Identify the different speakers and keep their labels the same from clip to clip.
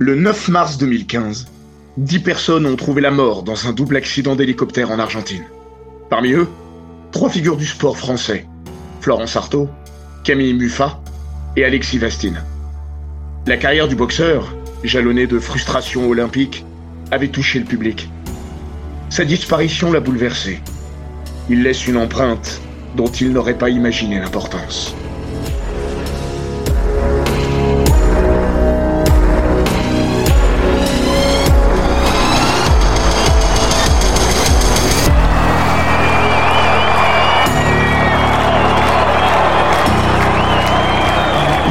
Speaker 1: Le 9 mars 2015, 10 personnes ont trouvé la mort dans un double accident d'hélicoptère en Argentine. Parmi eux, trois figures du sport français, Florence Artaud, Camille Muffat et Alexis Vastine. La carrière du boxeur, jalonnée de frustrations olympiques, avait touché le public. Sa disparition l'a bouleversé. Il laisse une empreinte dont il n'aurait pas imaginé l'importance.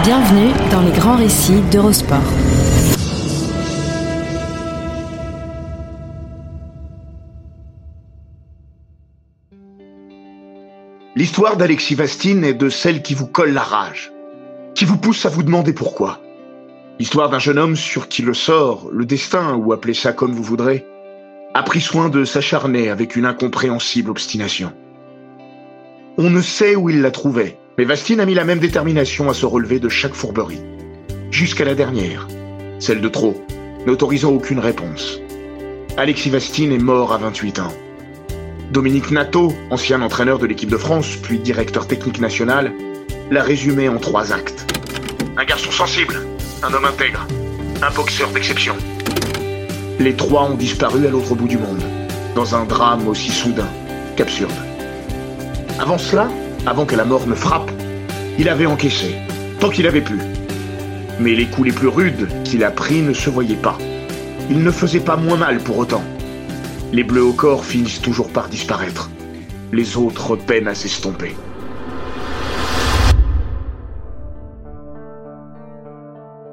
Speaker 2: Bienvenue dans les grands récits d'Eurosport.
Speaker 1: L'histoire d'Alexis Vastine est de celle qui vous colle la rage, qui vous pousse à vous demander pourquoi. L'histoire d'un jeune homme sur qui le sort, le destin, ou appelez ça comme vous voudrez, a pris soin de s'acharner avec une incompréhensible obstination. On ne sait où il la trouvait, mais Vastine a mis la même détermination à se relever de chaque fourberie. Jusqu'à la dernière, celle de trop, n'autorisant aucune réponse. Alexis Vastine est mort à 28 ans. Dominique Nato, ancien entraîneur de l'équipe de France, puis directeur technique national, l'a résumé en trois actes. Un garçon sensible, un homme intègre, un boxeur d'exception. Les trois ont disparu à l'autre bout du monde, dans un drame aussi soudain qu'absurde. Avant cela, avant que la mort ne frappe, il avait encaissé, tant qu'il avait pu. Mais les coups les plus rudes qu'il a pris ne se voyaient pas. Il ne faisait pas moins mal pour autant. Les bleus au corps finissent toujours par disparaître. Les autres peinent à s'estomper.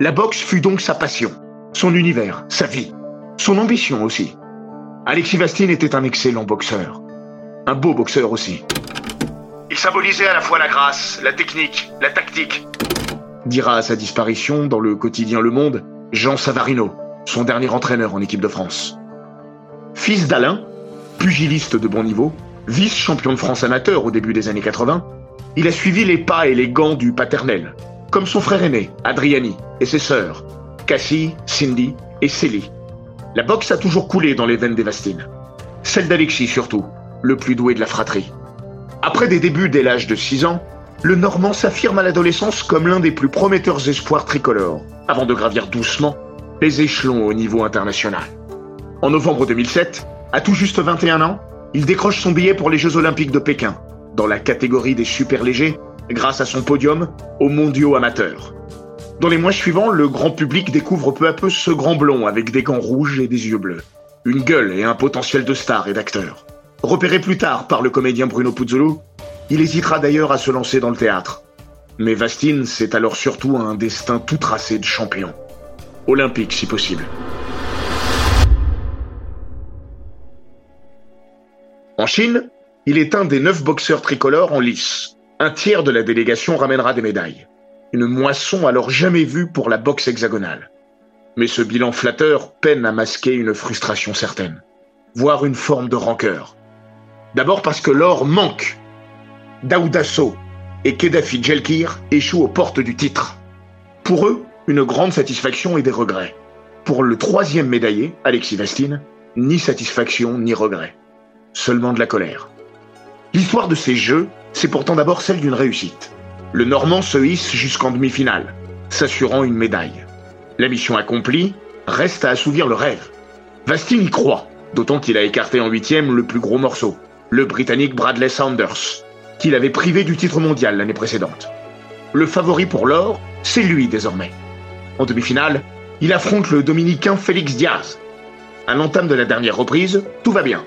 Speaker 1: La boxe fut donc sa passion, son univers, sa vie, son ambition aussi. Alexis Vastine était un excellent boxeur. Un beau boxeur aussi. Il symbolisait à la fois la grâce, la technique, la tactique. Dira à sa disparition dans le quotidien Le Monde Jean Savarino, son dernier entraîneur en équipe de France. Fils d'Alain, pugiliste de bon niveau, vice-champion de France amateur au début des années 80, il a suivi les pas et les gants du paternel, comme son frère aîné, Adriani, et ses sœurs, Cassie, Cindy et Célie. La boxe a toujours coulé dans les veines des Vastines. Celle d'Alexis surtout, le plus doué de la fratrie. Après des débuts dès l'âge de 6 ans, le Normand s'affirme à l'adolescence comme l'un des plus prometteurs espoirs tricolores, avant de gravir doucement les échelons au niveau international. En novembre 2007, à tout juste 21 ans, il décroche son billet pour les Jeux Olympiques de Pékin, dans la catégorie des super légers, grâce à son podium aux mondiaux amateurs. Dans les mois suivants, le grand public découvre peu à peu ce grand blond avec des gants rouges et des yeux bleus. Une gueule et un potentiel de star et d'acteur. Repéré plus tard par le comédien Bruno Puzzolo, il hésitera d'ailleurs à se lancer dans le théâtre. Mais Vastine, c'est alors surtout un destin tout tracé de champion. Olympique si possible. En Chine, il est un des neuf boxeurs tricolores en lice. Un tiers de la délégation ramènera des médailles. Une moisson alors jamais vue pour la boxe hexagonale. Mais ce bilan flatteur peine à masquer une frustration certaine, voire une forme de rancœur. D'abord parce que l'or manque. Daoudasso et Kedafi Djelkir échouent aux portes du titre. Pour eux, une grande satisfaction et des regrets. Pour le troisième médaillé, Alexis Vastine, ni satisfaction ni regret. Seulement de la colère. L'histoire de ces jeux, c'est pourtant d'abord celle d'une réussite. Le Normand se hisse jusqu'en demi-finale, s'assurant une médaille. La mission accomplie, reste à assouvir le rêve. Vastine y croit, d'autant qu'il a écarté en huitième le plus gros morceau, le Britannique Bradley Saunders, qu'il avait privé du titre mondial l'année précédente. Le favori pour l'or, c'est lui désormais. En demi-finale, il affronte le Dominicain Félix Diaz. À l'entame de la dernière reprise, tout va bien.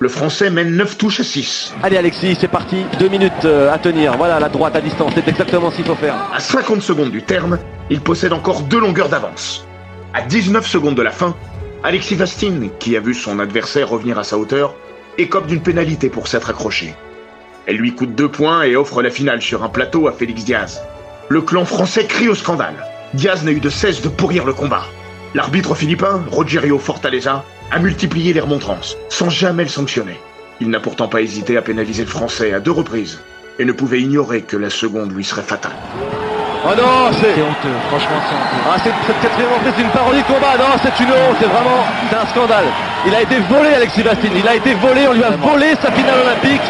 Speaker 1: Le Français mène 9 touches à 6.
Speaker 3: Allez Alexis, c'est parti. Deux minutes euh, à tenir. Voilà la droite à distance. C'est exactement ce qu'il faut faire.
Speaker 1: À 50 secondes du terme, il possède encore deux longueurs d'avance. À 19 secondes de la fin, Alexis Vastine, qui a vu son adversaire revenir à sa hauteur, écope d'une pénalité pour s'être accroché. Elle lui coûte deux points et offre la finale sur un plateau à Félix Diaz. Le clan français crie au scandale. Diaz n'a eu de cesse de pourrir le combat. L'arbitre philippin, Rogerio Fortaleza, a multiplié les remontrances, sans jamais le sanctionner. Il n'a pourtant pas hésité à pénaliser le français à deux reprises, et ne pouvait ignorer que la seconde lui serait fatale.
Speaker 3: Oh non, c'est...
Speaker 4: C'est honteux, franchement c'est honteux.
Speaker 3: Ah, c'est cette quatrième reprise, c'est une parodie de combat. Non, c'est une honte, c'est vraiment, c'est un scandale. Il a été volé, Alexis Bastine. Il a été volé, on lui a volé sa finale olympique.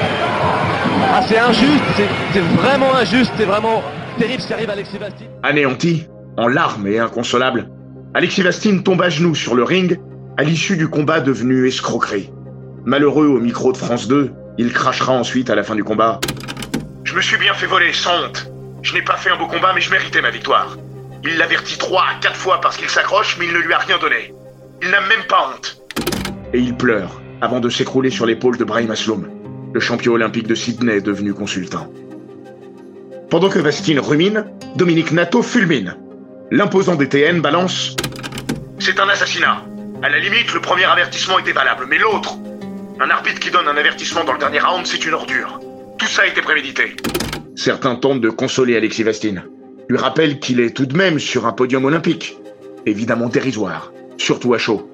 Speaker 3: Ah, c'est injuste, c'est, vraiment injuste, c'est vraiment terrible ce qui arrive à Alexis Bastine.
Speaker 1: Anéanti, en larmes et inconsolable, Alexis Vastine tombe à genoux sur le ring à l'issue du combat devenu escroquerie. Malheureux au micro de France 2, il crachera ensuite à la fin du combat. Je me suis bien fait voler, sans honte. Je n'ai pas fait un beau combat, mais je méritais ma victoire. Il l'avertit trois à quatre fois parce qu'il s'accroche, mais il ne lui a rien donné. Il n'a même pas honte. Et il pleure, avant de s'écrouler sur l'épaule de Brahim Asloum, le champion olympique de Sydney devenu consultant. Pendant que Vastine rumine, Dominique Nato fulmine. L'imposant DTN balance C'est un assassinat. À la limite, le premier avertissement était valable, mais l'autre Un arbitre qui donne un avertissement dans le dernier round, c'est une ordure. Tout ça a été prémédité. Certains tentent de consoler Alexis Vastine. Lui rappellent qu'il est tout de même sur un podium olympique. Évidemment dérisoire, surtout à chaud.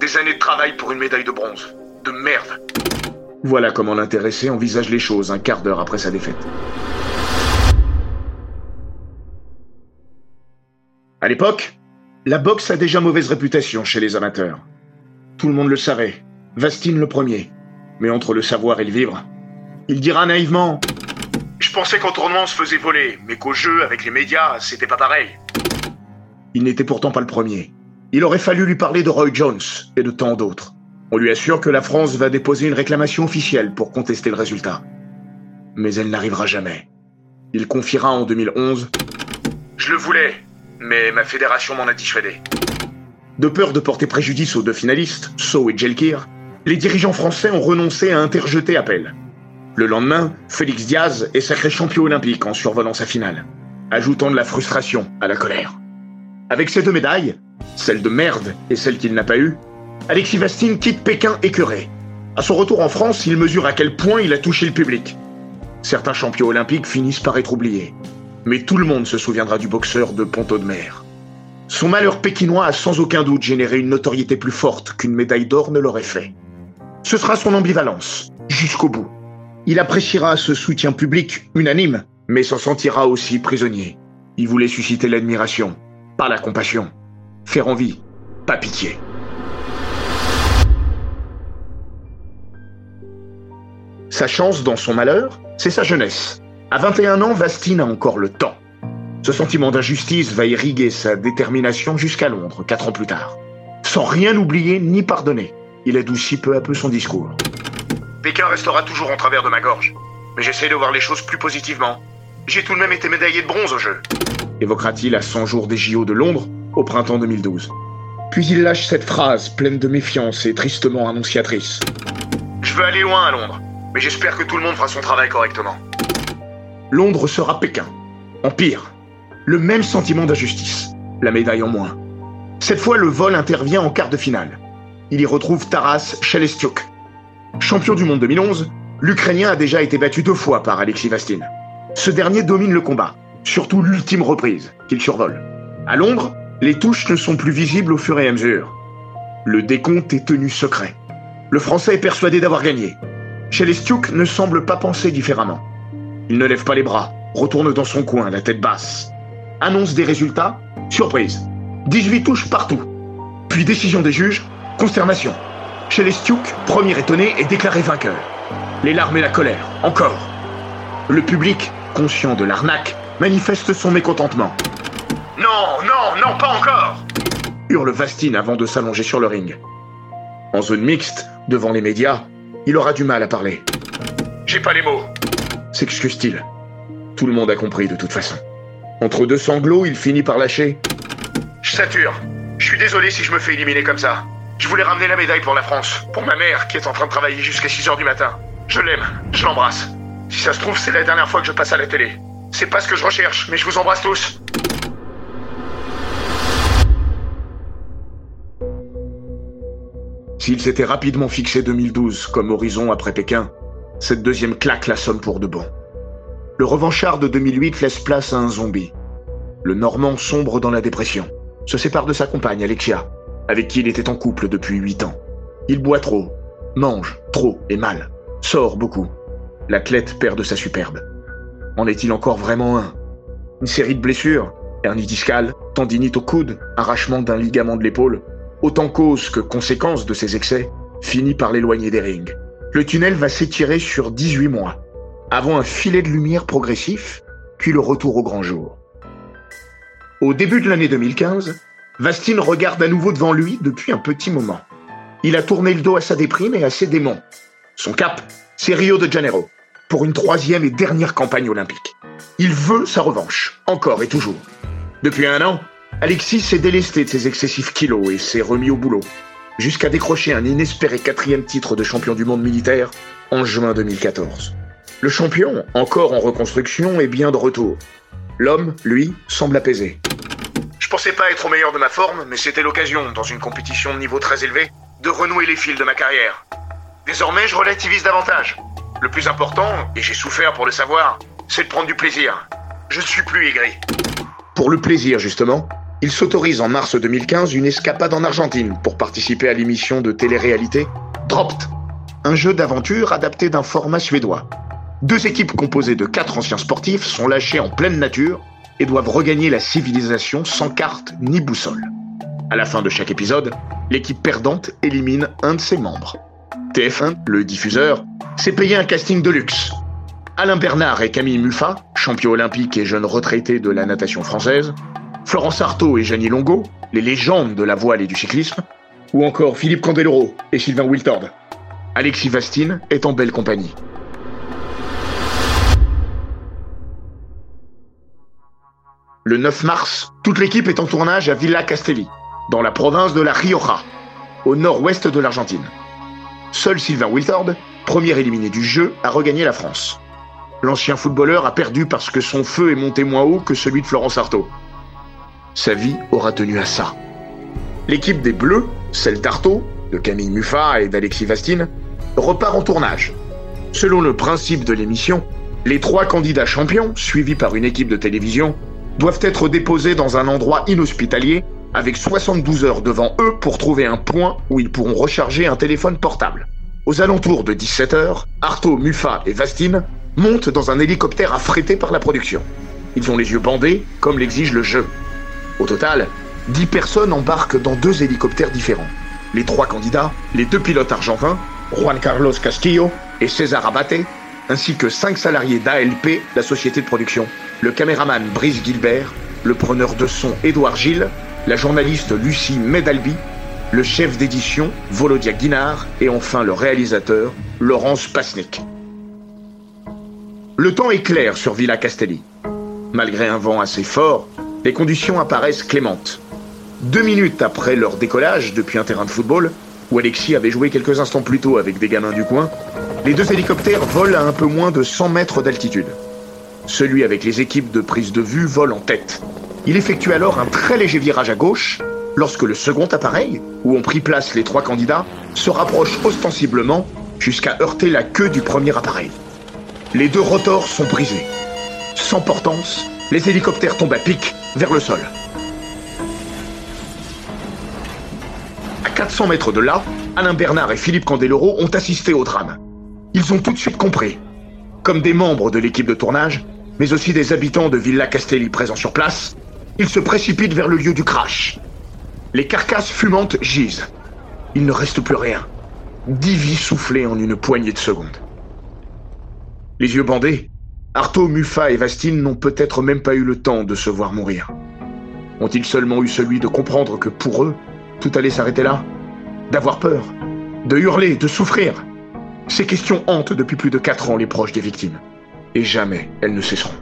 Speaker 1: Des années de travail pour une médaille de bronze. De merde. Voilà comment l'intéressé envisage les choses un quart d'heure après sa défaite. À l'époque, la boxe a déjà mauvaise réputation chez les amateurs. Tout le monde le savait, Vastine le premier. Mais entre le savoir et le vivre, il dira naïvement Je pensais qu'en tournoi on se faisait voler, mais qu'au jeu, avec les médias, c'était pas pareil. Il n'était pourtant pas le premier. Il aurait fallu lui parler de Roy Jones et de tant d'autres. On lui assure que la France va déposer une réclamation officielle pour contester le résultat. Mais elle n'arrivera jamais. Il confiera en 2011 Je le voulais, mais ma fédération m'en a dissuadé. De peur de porter préjudice aux deux finalistes, So et Jelkir, les dirigeants français ont renoncé à interjeter appel. Le lendemain, Félix Diaz est sacré champion olympique en survolant sa finale, ajoutant de la frustration à la colère. Avec ces deux médailles, celle de merde et celle qu'il n'a pas eue, Alexis Vastine quitte Pékin écœuré. À son retour en France, il mesure à quel point il a touché le public. Certains champions olympiques finissent par être oubliés. Mais tout le monde se souviendra du boxeur de Ponto de Mer. Son malheur pékinois a sans aucun doute généré une notoriété plus forte qu'une médaille d'or ne l'aurait fait. Ce sera son ambivalence, jusqu'au bout. Il appréciera ce soutien public unanime, mais s'en sentira aussi prisonnier. Il voulait susciter l'admiration, pas la compassion. Faire envie, pas pitié. Sa chance dans son malheur, c'est sa jeunesse. À 21 ans, Vastine a encore le temps. Ce sentiment d'injustice va irriguer sa détermination jusqu'à Londres, quatre ans plus tard. Sans rien oublier ni pardonner, il adoucit peu à peu son discours. Pékin restera toujours en travers de ma gorge, mais j'essaie de voir les choses plus positivement. J'ai tout de même été médaillé de bronze au jeu. Évoquera-t-il à 100 jours des JO de Londres, au printemps 2012. Puis il lâche cette phrase pleine de méfiance et tristement annonciatrice. Je veux aller loin à Londres, mais j'espère que tout le monde fera son travail correctement. Londres sera Pékin. En pire, le même sentiment d'injustice, la médaille en moins. Cette fois, le vol intervient en quart de finale. Il y retrouve Taras Chelestiuk. Champion du monde 2011, l'Ukrainien a déjà été battu deux fois par Alexis Vastine. Ce dernier domine le combat, surtout l'ultime reprise, qu'il survole. À Londres, les touches ne sont plus visibles au fur et à mesure. Le décompte est tenu secret. Le Français est persuadé d'avoir gagné. Chelestiuk ne semble pas penser différemment. Il ne lève pas les bras, retourne dans son coin, la tête basse. Annonce des résultats, surprise. 18 touches partout. Puis décision des juges, consternation. Chelestiuk, premier étonné, est déclaré vainqueur. Les larmes et la colère, encore. Le public, conscient de l'arnaque, manifeste son mécontentement. Non, non, non, pas encore hurle Vastine avant de s'allonger sur le ring. En zone mixte, devant les médias, il aura du mal à parler. J'ai pas les mots, s'excuse-t-il. Tout le monde a compris de toute façon. Entre deux sanglots, il finit par lâcher. Je sature. Je suis désolé si je me fais éliminer comme ça. Je voulais ramener la médaille pour la France, pour ma mère qui est en train de travailler jusqu'à 6h du matin. Je l'aime, je l'embrasse. Si ça se trouve, c'est la dernière fois que je passe à la télé. C'est pas ce que je recherche, mais je vous embrasse tous. S'il s'était rapidement fixé 2012 comme horizon après Pékin, cette deuxième claque la somme pour de bon. Le revanchard de 2008 laisse place à un zombie. Le Normand sombre dans la dépression, se sépare de sa compagne Alexia, avec qui il était en couple depuis 8 ans. Il boit trop, mange trop et mal, sort beaucoup. L'athlète perd de sa superbe. En est-il encore vraiment un? Une série de blessures, hernie discale, tendinite au coude, arrachement d'un ligament de l'épaule, autant cause que conséquence de ces excès, finit par l'éloigner des rings. Le tunnel va s'étirer sur 18 mois, avant un filet de lumière progressif, puis le retour au grand jour. Au début de l'année 2015, Vastine regarde à nouveau devant lui depuis un petit moment. Il a tourné le dos à sa déprime et à ses démons. Son cap, c'est Rio de Janeiro, pour une troisième et dernière campagne olympique. Il veut sa revanche, encore et toujours. Depuis un an, Alexis s'est délesté de ses excessifs kilos et s'est remis au boulot, jusqu'à décrocher un inespéré quatrième titre de champion du monde militaire en juin 2014. Le champion, encore en reconstruction, est bien de retour. L'homme, lui, semble apaisé. Je pensais pas être au meilleur de ma forme, mais c'était l'occasion, dans une compétition de niveau très élevé, de renouer les fils de ma carrière. Désormais, je relativise davantage. Le plus important, et j'ai souffert pour le savoir, c'est de prendre du plaisir. Je ne suis plus aigri. Pour le plaisir, justement, il s'autorise en mars 2015 une escapade en Argentine pour participer à l'émission de télé-réalité Dropped, un jeu d'aventure adapté d'un format suédois. Deux équipes composées de quatre anciens sportifs sont lâchées en pleine nature et doivent regagner la civilisation sans carte ni boussole. À la fin de chaque épisode, l'équipe perdante élimine un de ses membres. TF1, le diffuseur, s'est payé un casting de luxe. Alain Bernard et Camille Muffat, champions olympiques et jeunes retraités de la natation française, Florence Artaud et Janie Longo, les légendes de la voile et du cyclisme, ou encore Philippe Candeloro et Sylvain Wiltord. Alexis Vastine est en belle compagnie. Le 9 mars, toute l'équipe est en tournage à Villa Castelli, dans la province de la Rioja, au nord-ouest de l'Argentine. Seul Sylvain Wiltord, premier éliminé du jeu, a regagné la France. L'ancien footballeur a perdu parce que son feu est monté moins haut que celui de Florence Artaud. Sa vie aura tenu à ça. L'équipe des Bleus, celle d'Artaud, de Camille Muffat et d'Alexis Vastine, repart en tournage. Selon le principe de l'émission, les trois candidats champions, suivis par une équipe de télévision, doivent être déposés dans un endroit inhospitalier avec 72 heures devant eux pour trouver un point où ils pourront recharger un téléphone portable. Aux alentours de 17 heures, Artaud, Muffat et Vastine montent dans un hélicoptère affrété par la production. Ils ont les yeux bandés, comme l'exige le jeu. Au total, 10 personnes embarquent dans deux hélicoptères différents. Les trois candidats, les deux pilotes argentins, Juan Carlos Castillo et César Abate, ainsi que cinq salariés d'ALP, la société de production, le caméraman Brice Gilbert, le preneur de son Édouard Gilles, la journaliste Lucie Medalbi, le chef d'édition Volodia Guinard et enfin le réalisateur Laurence Pasnik. Le temps est clair sur Villa Castelli. Malgré un vent assez fort, les conditions apparaissent clémentes. Deux minutes après leur décollage depuis un terrain de football, où Alexis avait joué quelques instants plus tôt avec des gamins du coin, les deux hélicoptères volent à un peu moins de 100 mètres d'altitude. Celui avec les équipes de prise de vue vole en tête. Il effectue alors un très léger virage à gauche lorsque le second appareil, où ont pris place les trois candidats, se rapproche ostensiblement jusqu'à heurter la queue du premier appareil. Les deux rotors sont brisés. Sans portance, les hélicoptères tombent à pic vers le sol. À 400 mètres de là, Alain Bernard et Philippe Candeloro ont assisté au drame. Ils ont tout de suite compris. Comme des membres de l'équipe de tournage, mais aussi des habitants de Villa Castelli présents sur place, ils se précipitent vers le lieu du crash. Les carcasses fumantes gisent. Il ne reste plus rien. Dix vies soufflées en une poignée de secondes. Les yeux bandés, Artaud, Muffat et Vastine n'ont peut-être même pas eu le temps de se voir mourir. Ont-ils seulement eu celui de comprendre que pour eux, tout allait s'arrêter là? D'avoir peur De hurler De souffrir? Ces questions hantent depuis plus de quatre ans les proches des victimes. Et jamais elles ne cesseront.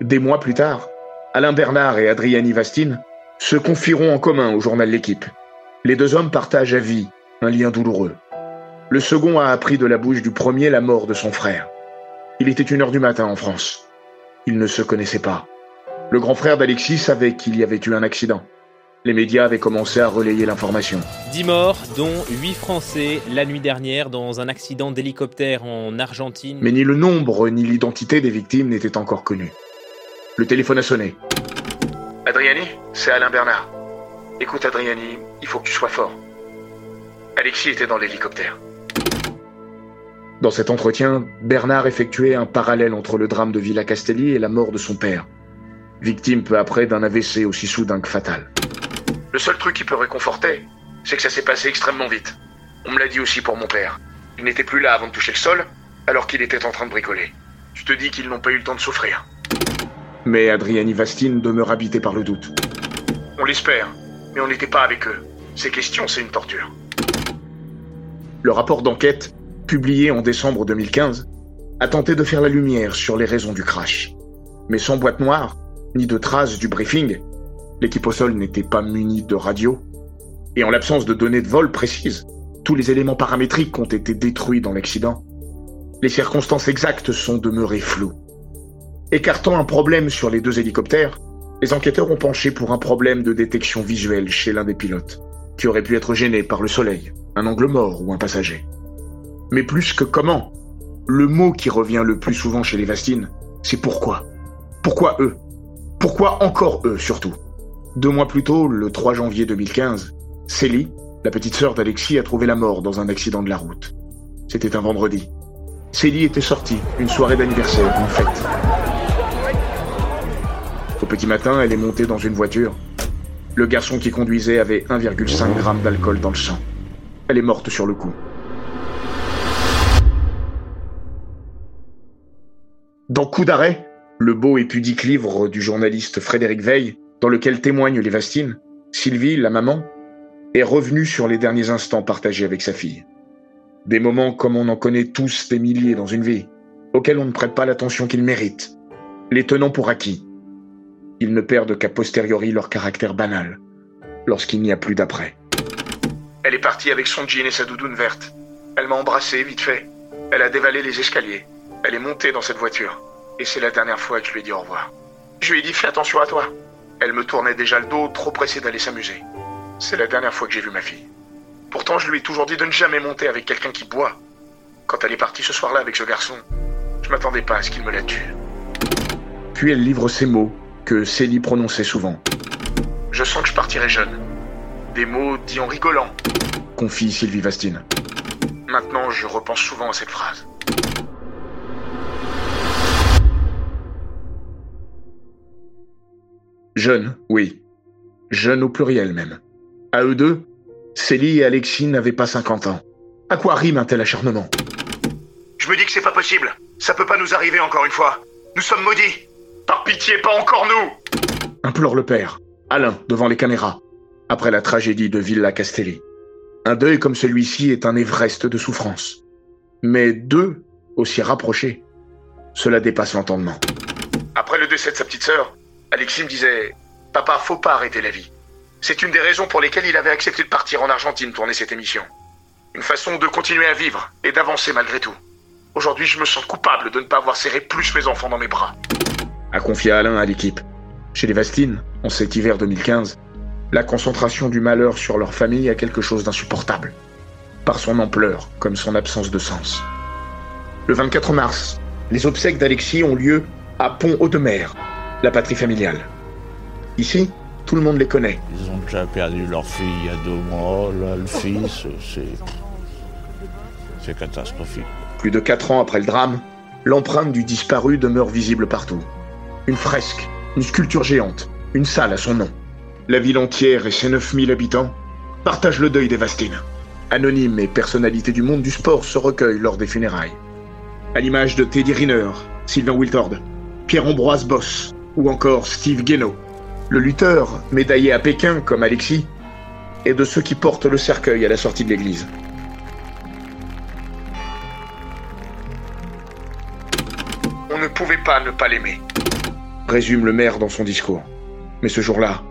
Speaker 1: Des mois plus tard, Alain Bernard et Adriani Vastine, se confieront en commun au journal L'équipe. Les deux hommes partagent à vie un lien douloureux. Le second a appris de la bouche du premier la mort de son frère. Il était une heure du matin en France. Ils ne se connaissaient pas. Le grand frère d'Alexis savait qu'il y avait eu un accident. Les médias avaient commencé à relayer l'information.
Speaker 4: 10 morts, dont 8 Français la nuit dernière dans un accident d'hélicoptère en Argentine.
Speaker 1: Mais ni le nombre ni l'identité des victimes n'étaient encore connus. Le téléphone a sonné. Adriani, c'est Alain Bernard. Écoute Adriani, il faut que tu sois fort. Alexis était dans l'hélicoptère. Dans cet entretien, Bernard effectuait un parallèle entre le drame de Villa Castelli et la mort de son père, victime peu après d'un AVC aussi soudain que fatal. Le seul truc qui peut réconforter, c'est que ça s'est passé extrêmement vite. On me l'a dit aussi pour mon père. Il n'était plus là avant de toucher le sol, alors qu'il était en train de bricoler. Tu te dis qu'ils n'ont pas eu le temps de souffrir. Mais Adriani Vastine demeure habité par le doute. On l'espère, mais on n'était pas avec eux. Ces questions, c'est une torture. Le rapport d'enquête, publié en décembre 2015, a tenté de faire la lumière sur les raisons du crash. Mais sans boîte noire, ni de traces du briefing, l'équipe au sol n'était pas munie de radio, et en l'absence de données de vol précises, tous les éléments paramétriques ont été détruits dans l'accident. Les circonstances exactes sont demeurées floues. Écartant un problème sur les deux hélicoptères, les enquêteurs ont penché pour un problème de détection visuelle chez l'un des pilotes, qui aurait pu être gêné par le soleil, un angle mort ou un passager. Mais plus que comment, le mot qui revient le plus souvent chez les Vastines, c'est pourquoi. Pourquoi eux? Pourquoi encore eux surtout? Deux mois plus tôt, le 3 janvier 2015, Célie, la petite sœur d'Alexis, a trouvé la mort dans un accident de la route. C'était un vendredi. Célie était sortie, une soirée d'anniversaire, une fête. Au petit matin, elle est montée dans une voiture. Le garçon qui conduisait avait 1,5 g d'alcool dans le sang. Elle est morte sur le coup. Dans Coup d'arrêt, le beau et pudique livre du journaliste Frédéric Veil, dans lequel témoignent les Vastines, Sylvie, la maman, est revenue sur les derniers instants partagés avec sa fille. Des moments comme on en connaît tous des milliers dans une vie, auxquels on ne prête pas l'attention qu'ils méritent, les tenant pour acquis. Ils ne perdent qu'à posteriori leur caractère banal, lorsqu'il n'y a plus d'après. Elle est partie avec son jean et sa doudoune verte. Elle m'a embrassé vite fait. Elle a dévalé les escaliers. Elle est montée dans cette voiture. Et c'est la dernière fois que je lui ai dit au revoir. Je lui ai dit fais attention à toi. Elle me tournait déjà le dos, trop pressée d'aller s'amuser. C'est la dernière fois que j'ai vu ma fille. Pourtant, je lui ai toujours dit de ne jamais monter avec quelqu'un qui boit. Quand elle est partie ce soir-là avec ce garçon, je m'attendais pas à ce qu'il me la tue. Puis elle livre ces mots que Célie prononçait souvent. Je sens que je partirai jeune. Des mots dits en rigolant, confie Sylvie Vastine. Maintenant, je repense souvent à cette phrase. Jeune, oui. Jeune au pluriel même. À eux deux, Célie et Alexis n'avaient pas 50 ans. À quoi rime un tel acharnement? Je me dis que c'est pas possible. Ça peut pas nous arriver encore une fois. Nous sommes maudits. Par pitié, pas encore nous Implore le père, Alain, devant les caméras, après la tragédie de Villa Castelli. Un deuil comme celui-ci est un Everest de souffrance. Mais deux, aussi rapprochés, cela dépasse l'entendement. Après le décès de sa petite sœur, Alexis me disait Papa, faut pas arrêter la vie. C'est une des raisons pour lesquelles il avait accepté de partir en Argentine tourner cette émission. Une façon de continuer à vivre et d'avancer malgré tout. Aujourd'hui, je me sens coupable de ne pas avoir serré plus mes enfants dans mes bras. A confié Alain à l'équipe. Chez les Vastines, en cet hiver 2015, la concentration du malheur sur leur famille a quelque chose d'insupportable. Par son ampleur, comme son absence de sens. Le 24 mars, les obsèques d'Alexis ont lieu à Pont-Audemer, la patrie familiale. Ici, tout le monde les connaît.
Speaker 5: Ils ont déjà perdu leur fille il y a deux mois, là, le fils, c'est. C'est catastrophique.
Speaker 1: Plus de quatre ans après le drame, l'empreinte du disparu demeure visible partout. Une fresque, une sculpture géante, une salle à son nom. La ville entière et ses 9000 habitants partagent le deuil des Vastines. Anonymes et personnalités du monde du sport se recueillent lors des funérailles. À l'image de Teddy Riner, Sylvain Wiltord, Pierre-Ambroise Boss ou encore Steve Guénaud, le lutteur, médaillé à Pékin comme Alexis, est de ceux qui portent le cercueil à la sortie de l'église. On ne pouvait pas ne pas l'aimer. résume le maire dans son discours. Mais ce jour-là,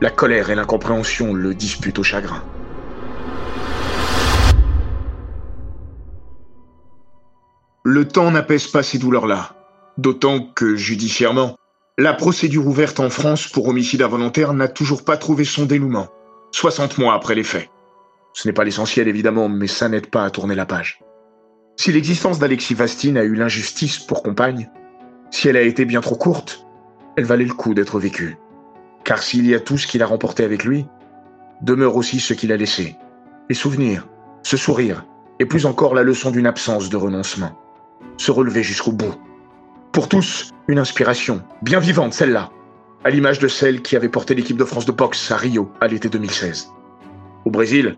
Speaker 1: la colère et l'incompréhension le disputent au chagrin. Le temps n'apaise pas ces douleurs-là, d'autant que, judiciairement, la procédure ouverte en France pour homicide involontaire n'a toujours pas trouvé son dénouement, 60 mois après les faits. Ce n'est pas l'essentiel évidemment, mais ça n'aide pas à tourner la page. Si l'existence d'Alexis Vastine a eu l'injustice pour compagne, si elle a été bien trop courte, elle valait le coup d'être vécue. Car s'il y a tout ce qu'il a remporté avec lui, demeure aussi ce qu'il a laissé. Les souvenirs, ce sourire, et plus encore la leçon d'une absence de renoncement. Se relever jusqu'au bout. Pour tous, une inspiration, bien vivante celle-là, à l'image de celle qui avait porté l'équipe de France de boxe à Rio à l'été 2016. Au Brésil,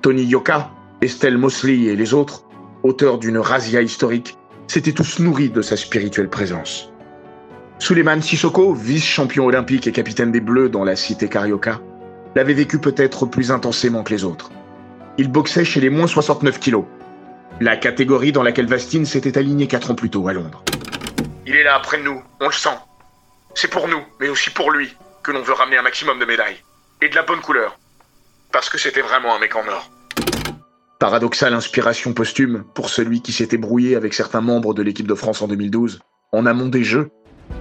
Speaker 1: Tony Yoka, Estelle Mosley et les autres, auteurs d'une razzia historique, s'étaient tous nourris de sa spirituelle présence. Suleiman Sissoko, vice-champion olympique et capitaine des Bleus dans la cité Carioca, l'avait vécu peut-être plus intensément que les autres. Il boxait chez les moins 69 kilos, la catégorie dans laquelle Vastine s'était aligné quatre ans plus tôt à Londres. Il est là, près de nous, on le sent. C'est pour nous, mais aussi pour lui, que l'on veut ramener un maximum de médailles. Et de la bonne couleur. Parce que c'était vraiment un mec en or. Paradoxale inspiration posthume pour celui qui s'était brouillé avec certains membres de l'équipe de France en 2012, en amont des Jeux,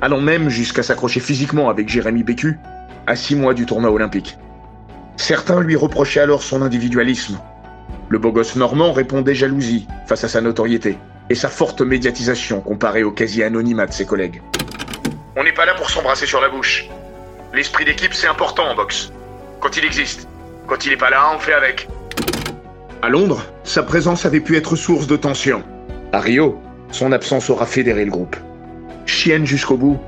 Speaker 1: allant même jusqu'à s'accrocher physiquement avec Jérémy Bécu, à six mois du tournoi olympique. Certains lui reprochaient alors son individualisme. Le beau gosse normand répondait jalousie face à sa notoriété et sa forte médiatisation comparée au quasi-anonymat de ses collègues. On n'est pas là pour s'embrasser sur la bouche. L'esprit d'équipe, c'est important en boxe. Quand il existe. Quand il n'est pas là, on fait avec. À Londres, sa présence avait pu être source de tension. À Rio, son absence aura fédéré le groupe. Chienne jusqu'au bout,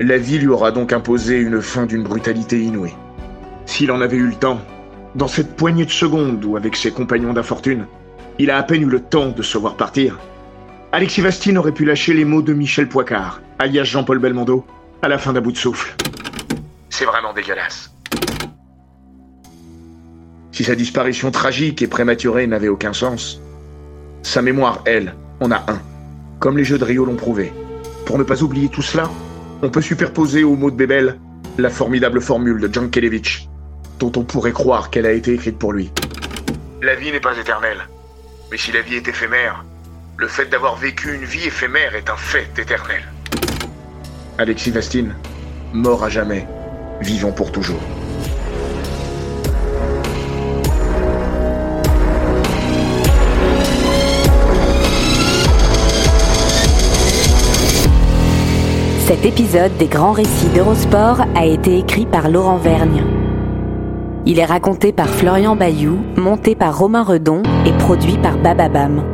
Speaker 1: la vie lui aura donc imposé une fin d'une brutalité inouïe. S'il en avait eu le temps, dans cette poignée de secondes où, avec ses compagnons d'infortune, il a à peine eu le temps de se voir partir, Alexis Vastine aurait pu lâcher les mots de Michel Poicard, alias Jean-Paul Belmondo, à la fin d'un bout de souffle. C'est vraiment dégueulasse. Si sa disparition tragique et prématurée n'avait aucun sens, sa mémoire, elle, en a un, comme les jeux de Rio l'ont prouvé. Pour ne pas oublier tout cela, on peut superposer au mot de Bébel la formidable formule de John Kelevich, dont on pourrait croire qu'elle a été écrite pour lui. La vie n'est pas éternelle, mais si la vie est éphémère, le fait d'avoir vécu une vie éphémère est un fait éternel. Alexis Vastine, mort à jamais, vivant pour toujours.
Speaker 6: Cet épisode des grands récits d'Eurosport a été écrit par Laurent Vergne. Il est raconté par Florian Bayou, monté par Romain Redon et produit par Bababam.